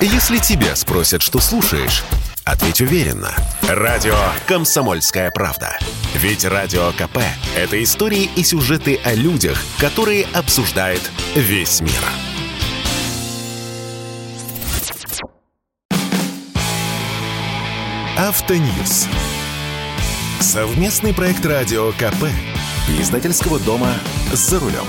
Если тебя спросят, что слушаешь, ответь уверенно. Радио «Комсомольская правда». Ведь Радио КП – это истории и сюжеты о людях, которые обсуждает весь мир. Автоньюз. Совместный проект Радио КП. Издательского дома «За рулем».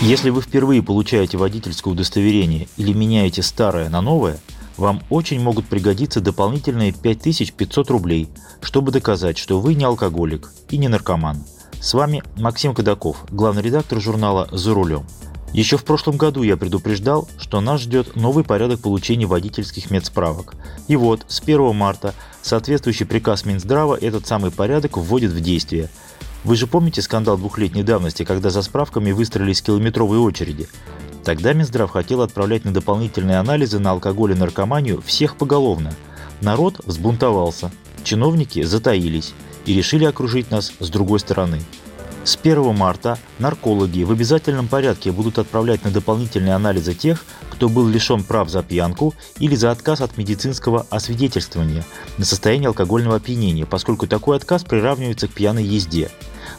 Если вы впервые получаете водительское удостоверение или меняете старое на новое, вам очень могут пригодиться дополнительные 5500 рублей, чтобы доказать, что вы не алкоголик и не наркоман. С вами Максим Кадаков, главный редактор журнала «За рулем». Еще в прошлом году я предупреждал, что нас ждет новый порядок получения водительских медсправок. И вот, с 1 марта соответствующий приказ Минздрава этот самый порядок вводит в действие – вы же помните скандал двухлетней давности, когда за справками выстроились километровые очереди? Тогда Минздрав хотел отправлять на дополнительные анализы на алкоголь и наркоманию всех поголовно. Народ взбунтовался, чиновники затаились и решили окружить нас с другой стороны. С 1 марта наркологи в обязательном порядке будут отправлять на дополнительные анализы тех, кто был лишен прав за пьянку или за отказ от медицинского освидетельствования на состояние алкогольного опьянения, поскольку такой отказ приравнивается к пьяной езде.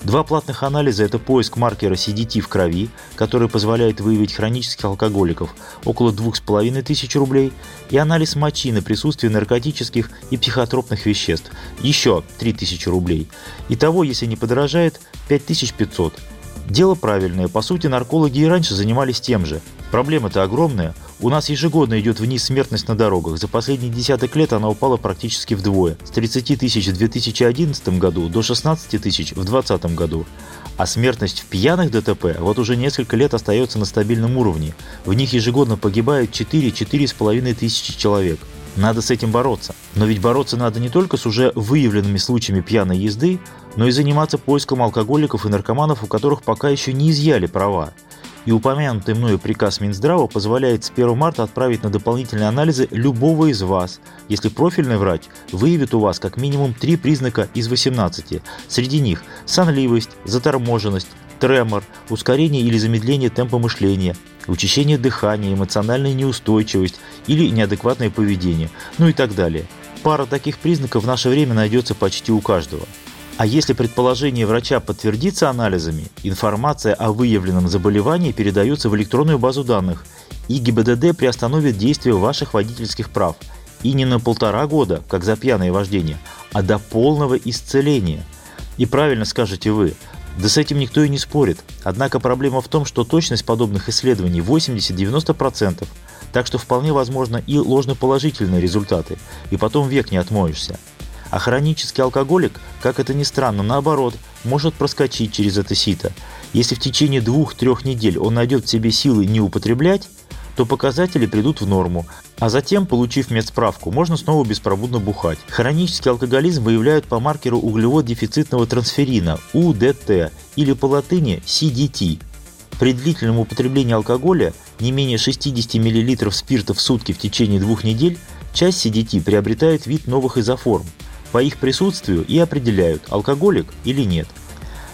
Два платных анализа – это поиск маркера CDT в крови, который позволяет выявить хронических алкоголиков – около 2500 рублей, и анализ мочи на присутствие наркотических и психотропных веществ – еще 3000 рублей. Итого, если не подорожает, 5500. Дело правильное, по сути наркологи и раньше занимались тем же. Проблема-то огромная. У нас ежегодно идет вниз смертность на дорогах. За последние десяток лет она упала практически вдвое. С 30 тысяч в 2011 году до 16 тысяч в 2020 году. А смертность в пьяных ДТП вот уже несколько лет остается на стабильном уровне. В них ежегодно погибают 4-4,5 тысячи человек. Надо с этим бороться. Но ведь бороться надо не только с уже выявленными случаями пьяной езды, но и заниматься поиском алкоголиков и наркоманов, у которых пока еще не изъяли права. И упомянутый мною приказ Минздрава позволяет с 1 марта отправить на дополнительные анализы любого из вас, если профильный врач выявит у вас как минимум три признака из 18. Среди них сонливость, заторможенность, тремор, ускорение или замедление темпа мышления, учащение дыхания, эмоциональная неустойчивость или неадекватное поведение, ну и так далее. Пара таких признаков в наше время найдется почти у каждого. А если предположение врача подтвердится анализами, информация о выявленном заболевании передается в электронную базу данных, и ГИБДД приостановит действие ваших водительских прав. И не на полтора года, как за пьяное вождение, а до полного исцеления. И правильно скажете вы, да с этим никто и не спорит. Однако проблема в том, что точность подобных исследований 80-90%, так что вполне возможно и ложноположительные результаты, и потом век не отмоешься. А хронический алкоголик, как это ни странно, наоборот, может проскочить через это сито. Если в течение двух-трех недель он найдет в себе силы не употреблять, то показатели придут в норму, а затем, получив медсправку, можно снова беспробудно бухать. Хронический алкоголизм выявляют по маркеру углевод-дефицитного трансферина – УДТ или по латыни CDT. При длительном употреблении алкоголя не менее 60 мл спирта в сутки в течение двух недель часть CDT приобретает вид новых изоформ – по их присутствию и определяют, алкоголик или нет.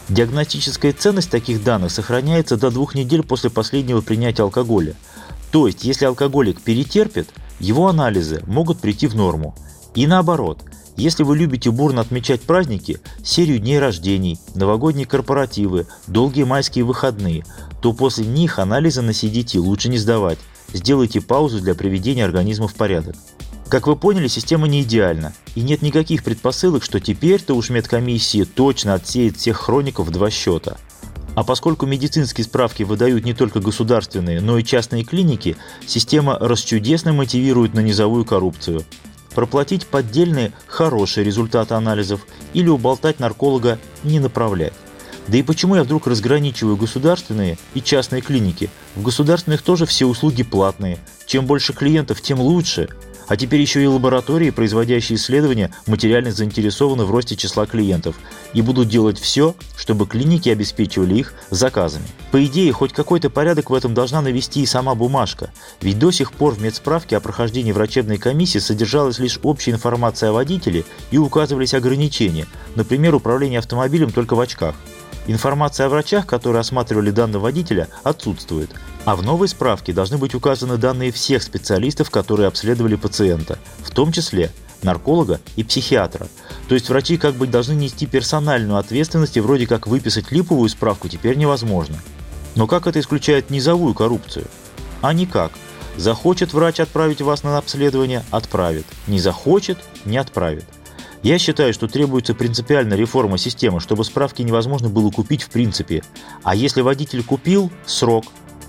Диагностическая ценность таких данных сохраняется до двух недель после последнего принятия алкоголя. То есть, если алкоголик перетерпит, его анализы могут прийти в норму. И наоборот, если вы любите бурно отмечать праздники, серию дней рождений, новогодние корпоративы, долгие майские выходные, то после них анализы на CDT лучше не сдавать. Сделайте паузу для приведения организма в порядок. Как вы поняли, система не идеальна, и нет никаких предпосылок, что теперь-то уж медкомиссия точно отсеет всех хроников в два счета. А поскольку медицинские справки выдают не только государственные, но и частные клиники, система расчудесно мотивирует на низовую коррупцию. Проплатить поддельные хорошие результаты анализов или уболтать нарколога не направлять. Да и почему я вдруг разграничиваю государственные и частные клиники? В государственных тоже все услуги платные. Чем больше клиентов, тем лучше. А теперь еще и лаборатории, производящие исследования, материально заинтересованы в росте числа клиентов и будут делать все, чтобы клиники обеспечивали их заказами. По идее, хоть какой-то порядок в этом должна навести и сама бумажка, ведь до сих пор в медсправке о прохождении врачебной комиссии содержалась лишь общая информация о водителе и указывались ограничения, например, управление автомобилем только в очках. Информация о врачах, которые осматривали данного водителя, отсутствует. А в новой справке должны быть указаны данные всех специалистов, которые обследовали пациента, в том числе нарколога и психиатра. То есть врачи как бы должны нести персональную ответственность и вроде как выписать липовую справку теперь невозможно. Но как это исключает низовую коррупцию? А никак. Захочет врач отправить вас на обследование – отправит. Не захочет – не отправит. Я считаю, что требуется принципиальная реформа системы, чтобы справки невозможно было купить в принципе. А если водитель купил – срок.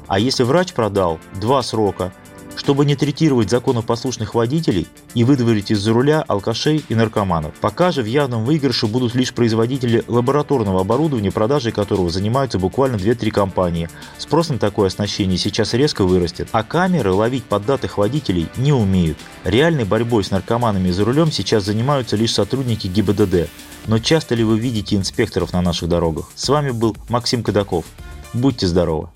А если врач продал – два срока – чтобы не третировать законопослушных водителей и выдворить из-за руля алкашей и наркоманов. Пока же в явном выигрыше будут лишь производители лабораторного оборудования, продажей которого занимаются буквально 2-3 компании. Спрос на такое оснащение сейчас резко вырастет, а камеры ловить поддатых водителей не умеют. Реальной борьбой с наркоманами за рулем сейчас занимаются лишь сотрудники ГИБДД. Но часто ли вы видите инспекторов на наших дорогах? С вами был Максим Кадаков. Будьте здоровы!